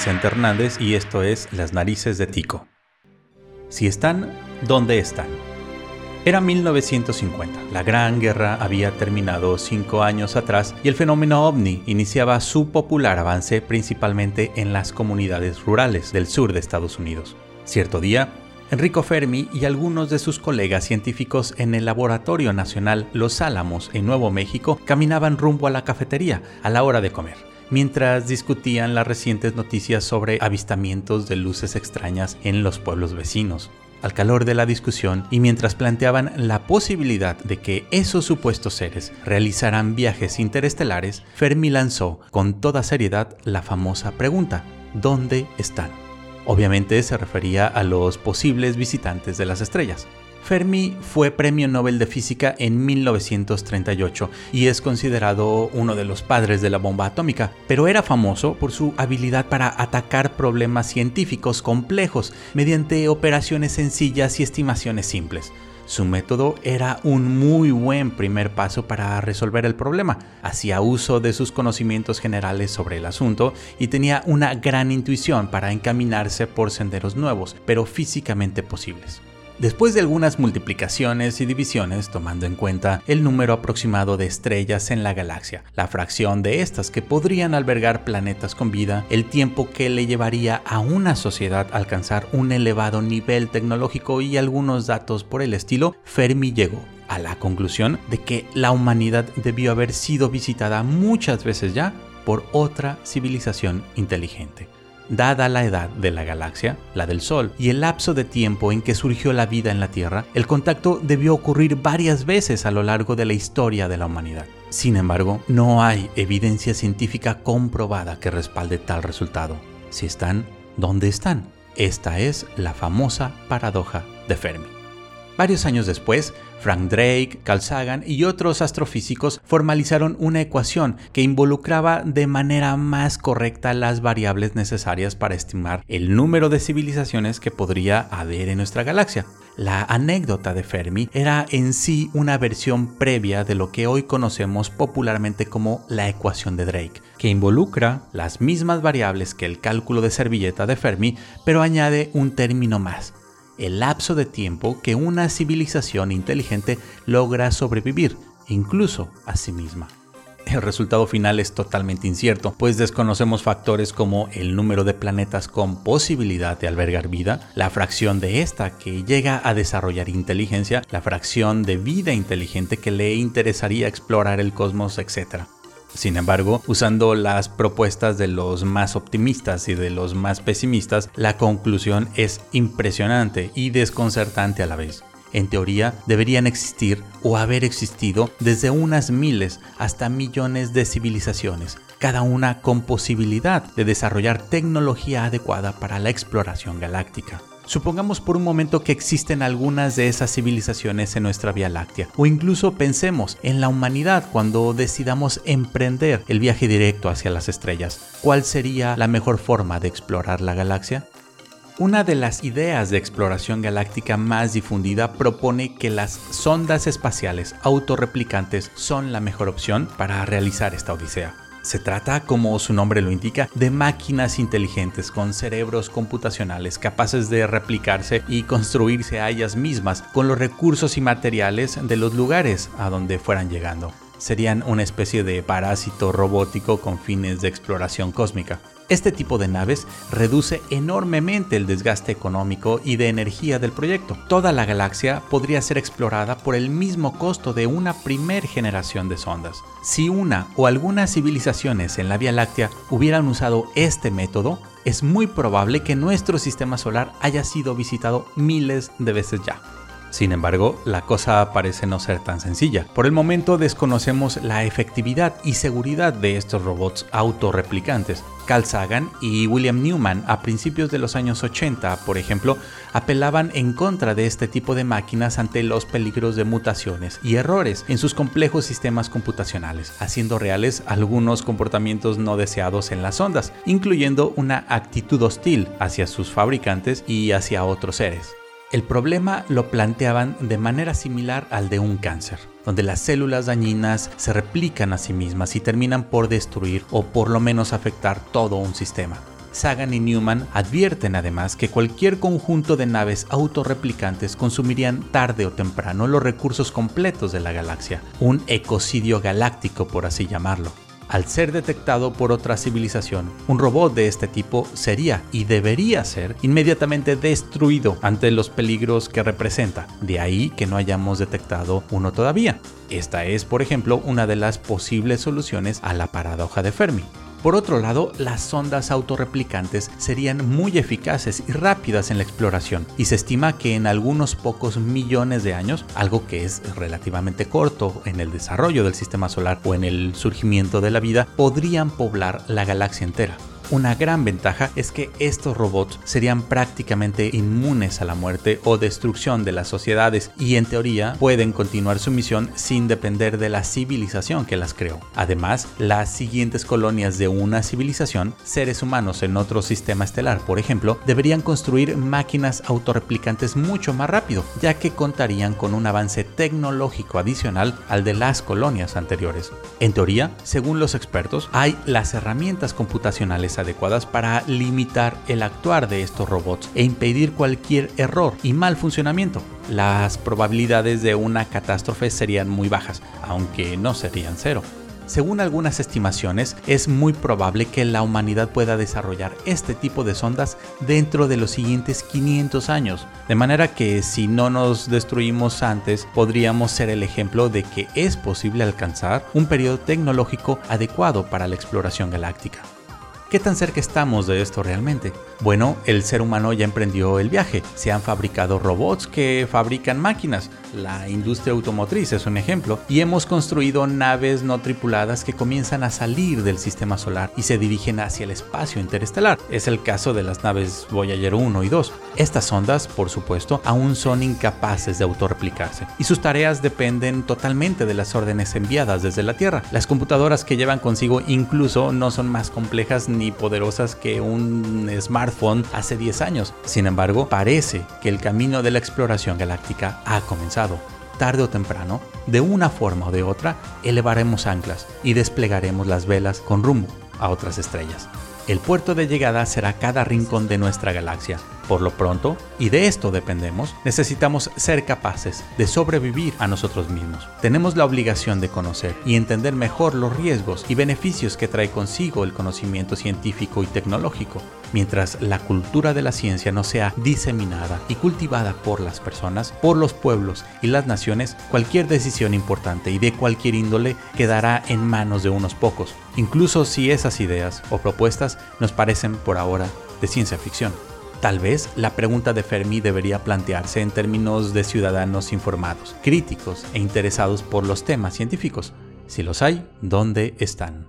Vicente Hernández y esto es Las narices de Tico. Si están, ¿dónde están? Era 1950, la Gran Guerra había terminado cinco años atrás y el fenómeno ovni iniciaba su popular avance principalmente en las comunidades rurales del sur de Estados Unidos. Cierto día, Enrico Fermi y algunos de sus colegas científicos en el Laboratorio Nacional Los Álamos en Nuevo México caminaban rumbo a la cafetería a la hora de comer mientras discutían las recientes noticias sobre avistamientos de luces extrañas en los pueblos vecinos. Al calor de la discusión y mientras planteaban la posibilidad de que esos supuestos seres realizaran viajes interestelares, Fermi lanzó con toda seriedad la famosa pregunta, ¿dónde están? Obviamente se refería a los posibles visitantes de las estrellas. Fermi fue Premio Nobel de Física en 1938 y es considerado uno de los padres de la bomba atómica, pero era famoso por su habilidad para atacar problemas científicos complejos mediante operaciones sencillas y estimaciones simples. Su método era un muy buen primer paso para resolver el problema. Hacía uso de sus conocimientos generales sobre el asunto y tenía una gran intuición para encaminarse por senderos nuevos, pero físicamente posibles. Después de algunas multiplicaciones y divisiones, tomando en cuenta el número aproximado de estrellas en la galaxia, la fracción de estas que podrían albergar planetas con vida, el tiempo que le llevaría a una sociedad alcanzar un elevado nivel tecnológico y algunos datos por el estilo, Fermi llegó a la conclusión de que la humanidad debió haber sido visitada muchas veces ya por otra civilización inteligente. Dada la edad de la galaxia, la del Sol, y el lapso de tiempo en que surgió la vida en la Tierra, el contacto debió ocurrir varias veces a lo largo de la historia de la humanidad. Sin embargo, no hay evidencia científica comprobada que respalde tal resultado. Si están, ¿dónde están? Esta es la famosa paradoja de Fermi. Varios años después, Frank Drake, Carl Sagan y otros astrofísicos formalizaron una ecuación que involucraba de manera más correcta las variables necesarias para estimar el número de civilizaciones que podría haber en nuestra galaxia. La anécdota de Fermi era en sí una versión previa de lo que hoy conocemos popularmente como la ecuación de Drake, que involucra las mismas variables que el cálculo de servilleta de Fermi, pero añade un término más, el lapso de tiempo que una civilización inteligente logra sobrevivir, incluso a sí misma. El resultado final es totalmente incierto, pues desconocemos factores como el número de planetas con posibilidad de albergar vida, la fracción de esta que llega a desarrollar inteligencia, la fracción de vida inteligente que le interesaría explorar el cosmos, etc. Sin embargo, usando las propuestas de los más optimistas y de los más pesimistas, la conclusión es impresionante y desconcertante a la vez. En teoría, deberían existir o haber existido desde unas miles hasta millones de civilizaciones, cada una con posibilidad de desarrollar tecnología adecuada para la exploración galáctica. Supongamos por un momento que existen algunas de esas civilizaciones en nuestra Vía Láctea, o incluso pensemos en la humanidad cuando decidamos emprender el viaje directo hacia las estrellas. ¿Cuál sería la mejor forma de explorar la galaxia? Una de las ideas de exploración galáctica más difundida propone que las sondas espaciales autorreplicantes son la mejor opción para realizar esta odisea. Se trata, como su nombre lo indica, de máquinas inteligentes con cerebros computacionales capaces de replicarse y construirse a ellas mismas con los recursos y materiales de los lugares a donde fueran llegando. Serían una especie de parásito robótico con fines de exploración cósmica. Este tipo de naves reduce enormemente el desgaste económico y de energía del proyecto. Toda la galaxia podría ser explorada por el mismo costo de una primer generación de sondas. Si una o algunas civilizaciones en la Vía Láctea hubieran usado este método, es muy probable que nuestro sistema solar haya sido visitado miles de veces ya. Sin embargo, la cosa parece no ser tan sencilla. Por el momento desconocemos la efectividad y seguridad de estos robots autorreplicantes. Carl Sagan y William Newman a principios de los años 80, por ejemplo, apelaban en contra de este tipo de máquinas ante los peligros de mutaciones y errores en sus complejos sistemas computacionales, haciendo reales algunos comportamientos no deseados en las ondas, incluyendo una actitud hostil hacia sus fabricantes y hacia otros seres. El problema lo planteaban de manera similar al de un cáncer, donde las células dañinas se replican a sí mismas y terminan por destruir o por lo menos afectar todo un sistema. Sagan y Newman advierten además que cualquier conjunto de naves autorreplicantes consumirían tarde o temprano los recursos completos de la galaxia, un ecocidio galáctico por así llamarlo. Al ser detectado por otra civilización, un robot de este tipo sería y debería ser inmediatamente destruido ante los peligros que representa. De ahí que no hayamos detectado uno todavía. Esta es, por ejemplo, una de las posibles soluciones a la paradoja de Fermi. Por otro lado, las sondas autorreplicantes serían muy eficaces y rápidas en la exploración, y se estima que en algunos pocos millones de años, algo que es relativamente corto en el desarrollo del sistema solar o en el surgimiento de la vida, podrían poblar la galaxia entera. Una gran ventaja es que estos robots serían prácticamente inmunes a la muerte o destrucción de las sociedades y en teoría pueden continuar su misión sin depender de la civilización que las creó. Además, las siguientes colonias de una civilización, seres humanos en otro sistema estelar por ejemplo, deberían construir máquinas autorreplicantes mucho más rápido, ya que contarían con un avance tecnológico adicional al de las colonias anteriores. En teoría, según los expertos, hay las herramientas computacionales adecuadas para limitar el actuar de estos robots e impedir cualquier error y mal funcionamiento. Las probabilidades de una catástrofe serían muy bajas, aunque no serían cero. Según algunas estimaciones, es muy probable que la humanidad pueda desarrollar este tipo de sondas dentro de los siguientes 500 años, de manera que si no nos destruimos antes, podríamos ser el ejemplo de que es posible alcanzar un periodo tecnológico adecuado para la exploración galáctica. ¿Qué tan cerca estamos de esto realmente? Bueno, el ser humano ya emprendió el viaje. Se han fabricado robots que fabrican máquinas. La industria automotriz es un ejemplo. Y hemos construido naves no tripuladas que comienzan a salir del sistema solar y se dirigen hacia el espacio interestelar. Es el caso de las naves Voyager 1 y 2. Estas sondas, por supuesto, aún son incapaces de autorreplicarse. Y sus tareas dependen totalmente de las órdenes enviadas desde la Tierra. Las computadoras que llevan consigo incluso no son más complejas ni poderosas que un smartphone hace 10 años. Sin embargo, parece que el camino de la exploración galáctica ha comenzado. Tarde o temprano, de una forma o de otra, elevaremos anclas y desplegaremos las velas con rumbo a otras estrellas. El puerto de llegada será cada rincón de nuestra galaxia. Por lo pronto, y de esto dependemos, necesitamos ser capaces de sobrevivir a nosotros mismos. Tenemos la obligación de conocer y entender mejor los riesgos y beneficios que trae consigo el conocimiento científico y tecnológico. Mientras la cultura de la ciencia no sea diseminada y cultivada por las personas, por los pueblos y las naciones, cualquier decisión importante y de cualquier índole quedará en manos de unos pocos, incluso si esas ideas o propuestas nos parecen por ahora de ciencia ficción. Tal vez la pregunta de Fermi debería plantearse en términos de ciudadanos informados, críticos e interesados por los temas científicos. Si los hay, ¿dónde están?